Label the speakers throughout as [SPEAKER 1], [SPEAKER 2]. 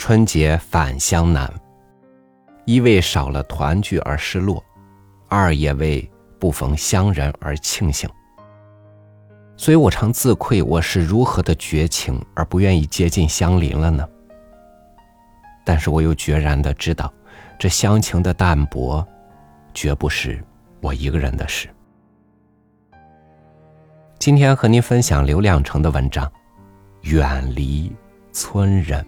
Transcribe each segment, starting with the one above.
[SPEAKER 1] 春节返乡难，一为少了团聚而失落，二也为不逢乡人而庆幸。所以我常自愧，我是如何的绝情而不愿意接近乡邻了呢？但是我又决然的知道，这乡情的淡薄，绝不是我一个人的事。今天和您分享刘亮程的文章《远离村人》。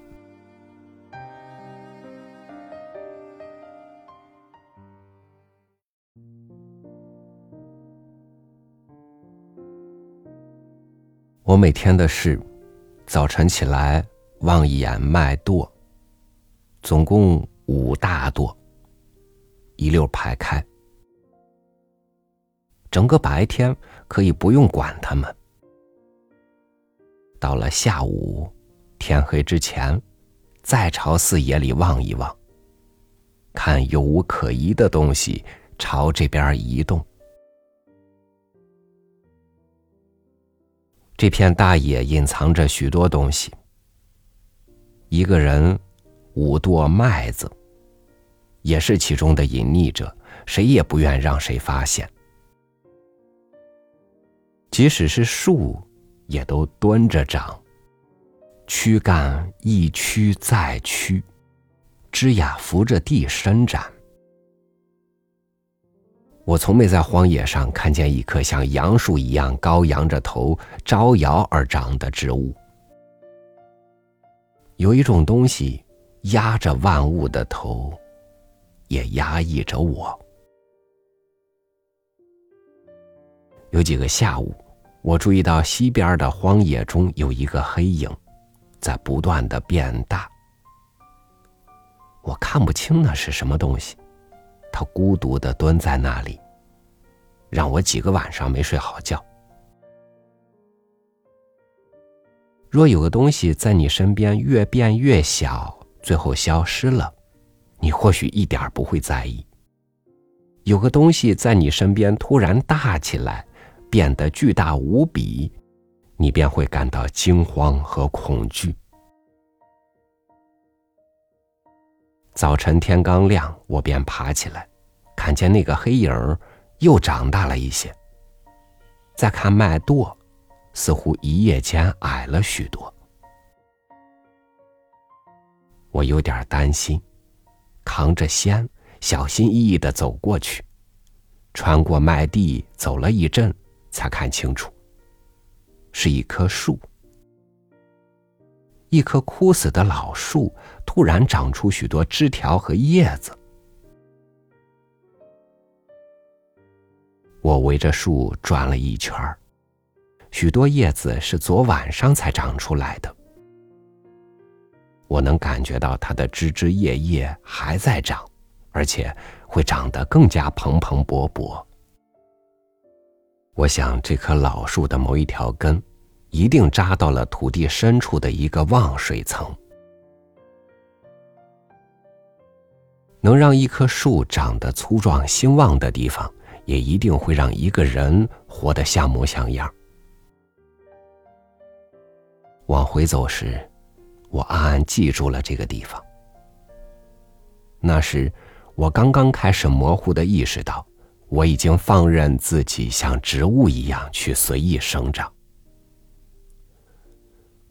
[SPEAKER 1] 我每天的事，早晨起来望一眼麦垛，总共五大垛，一溜排开。整个白天可以不用管它们。到了下午，天黑之前，再朝四野里望一望，看有无可疑的东西朝这边移动。这片大野隐藏着许多东西。一个人五垛麦子，也是其中的隐匿者，谁也不愿让谁发现。即使是树，也都蹲着长，躯干一屈再屈，枝桠扶着地伸展。我从没在荒野上看见一棵像杨树一样高扬着头招摇而长的植物。有一种东西压着万物的头，也压抑着我。有几个下午，我注意到西边的荒野中有一个黑影，在不断的变大。我看不清那是什么东西。他孤独的蹲在那里，让我几个晚上没睡好觉。若有个东西在你身边越变越小，最后消失了，你或许一点不会在意；有个东西在你身边突然大起来，变得巨大无比，你便会感到惊慌和恐惧。早晨天刚亮，我便爬起来，看见那个黑影儿又长大了一些。再看麦垛，似乎一夜间矮了许多。我有点担心，扛着锨，小心翼翼的走过去，穿过麦地，走了一阵，才看清楚，是一棵树。一棵枯死的老树突然长出许多枝条和叶子。我围着树转了一圈许多叶子是昨晚上才长出来的。我能感觉到它的枝枝叶叶还在长，而且会长得更加蓬蓬勃勃。我想，这棵老树的某一条根。一定扎到了土地深处的一个旺水层。能让一棵树长得粗壮兴旺的地方，也一定会让一个人活得像模像样。往回走时，我暗暗记住了这个地方。那时，我刚刚开始模糊的意识到，我已经放任自己像植物一样去随意生长。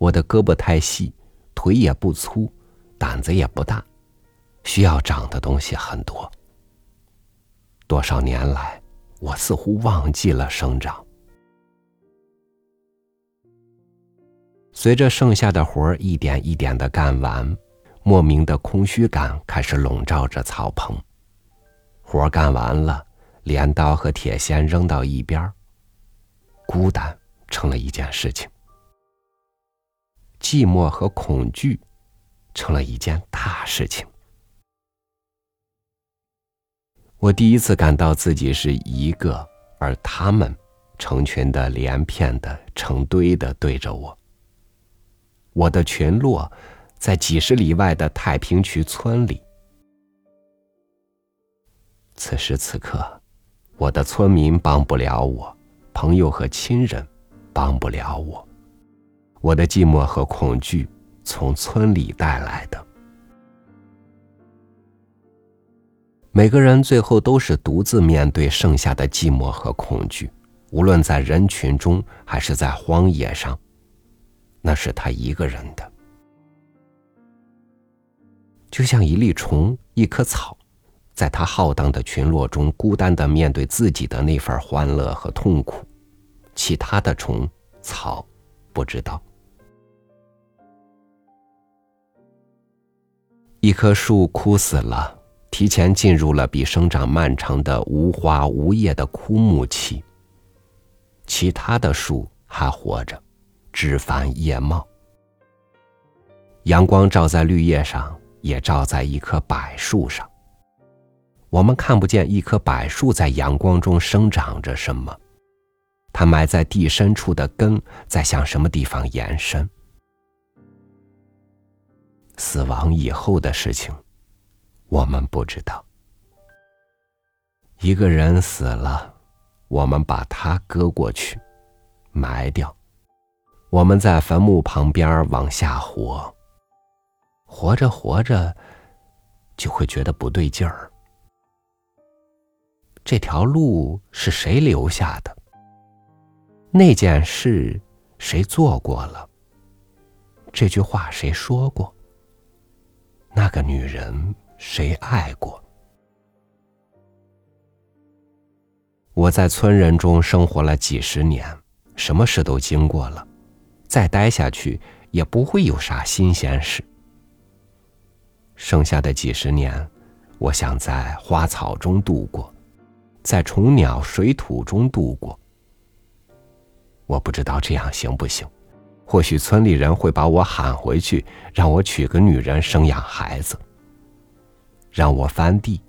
[SPEAKER 1] 我的胳膊太细，腿也不粗，胆子也不大，需要长的东西很多。多少年来，我似乎忘记了生长。随着剩下的活儿一点一点的干完，莫名的空虚感开始笼罩着草棚。活儿干完了，镰刀和铁锨扔到一边儿，孤单成了一件事情。寂寞和恐惧，成了一件大事情。我第一次感到自己是一个，而他们成群的、连片的、成堆的对着我。我的群落在几十里外的太平区村里。此时此刻，我的村民帮不了我，朋友和亲人帮不了我。我的寂寞和恐惧从村里带来的。每个人最后都是独自面对剩下的寂寞和恐惧，无论在人群中还是在荒野上，那是他一个人的。就像一粒虫、一棵草，在他浩荡的群落中孤单的面对自己的那份欢乐和痛苦，其他的虫、草不知道。一棵树枯死了，提前进入了比生长漫长的无花无叶的枯木期。其他的树还活着，枝繁叶茂，阳光照在绿叶上。也照在一棵柏树上。我们看不见一棵柏树在阳光中生长着什么，它埋在地深处的根在向什么地方延伸。死亡以后的事情，我们不知道。一个人死了，我们把他搁过去，埋掉。我们在坟墓旁边往下活。活着活着，就会觉得不对劲儿。这条路是谁留下的？那件事谁做过了？这句话谁说过？那个女人谁爱过？我在村人中生活了几十年，什么事都经过了，再待下去也不会有啥新鲜事。剩下的几十年，我想在花草中度过，在虫鸟水土中度过。我不知道这样行不行，或许村里人会把我喊回去，让我娶个女人，生养孩子，让我翻地，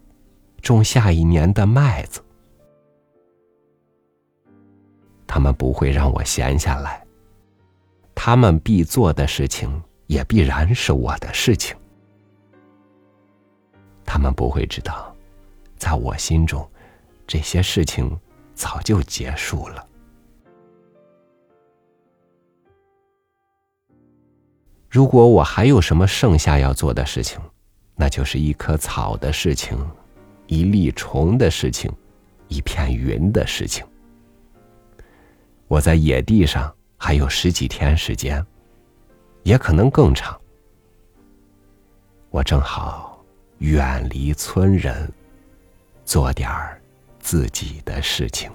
[SPEAKER 1] 种下一年的麦子。他们不会让我闲下来，他们必做的事情，也必然是我的事情。他们不会知道，在我心中，这些事情早就结束了。如果我还有什么剩下要做的事情，那就是一棵草的事情，一粒虫的事情，一片云的事情。我在野地上还有十几天时间，也可能更长。我正好。远离村人，做点儿自己的事情。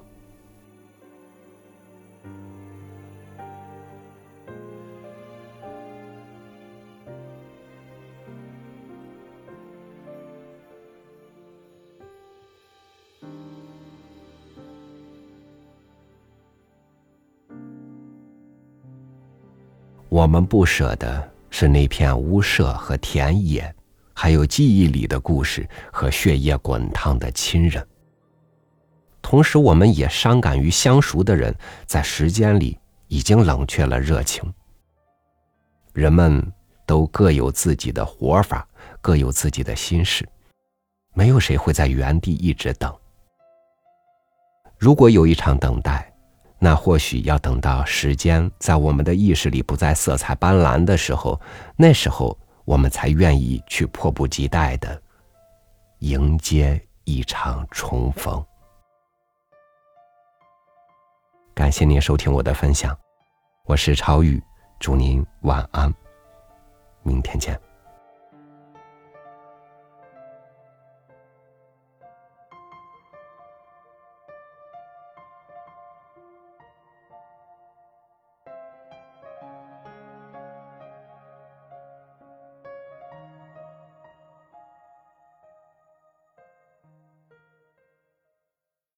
[SPEAKER 1] 我们不舍的是那片屋舍和田野。还有记忆里的故事和血液滚烫的亲人。同时，我们也伤感于相熟的人在时间里已经冷却了热情。人们都各有自己的活法，各有自己的心事，没有谁会在原地一直等。如果有一场等待，那或许要等到时间在我们的意识里不再色彩斑斓的时候，那时候。我们才愿意去迫不及待的迎接一场重逢。感谢您收听我的分享，我是超宇，祝您晚安，明天见。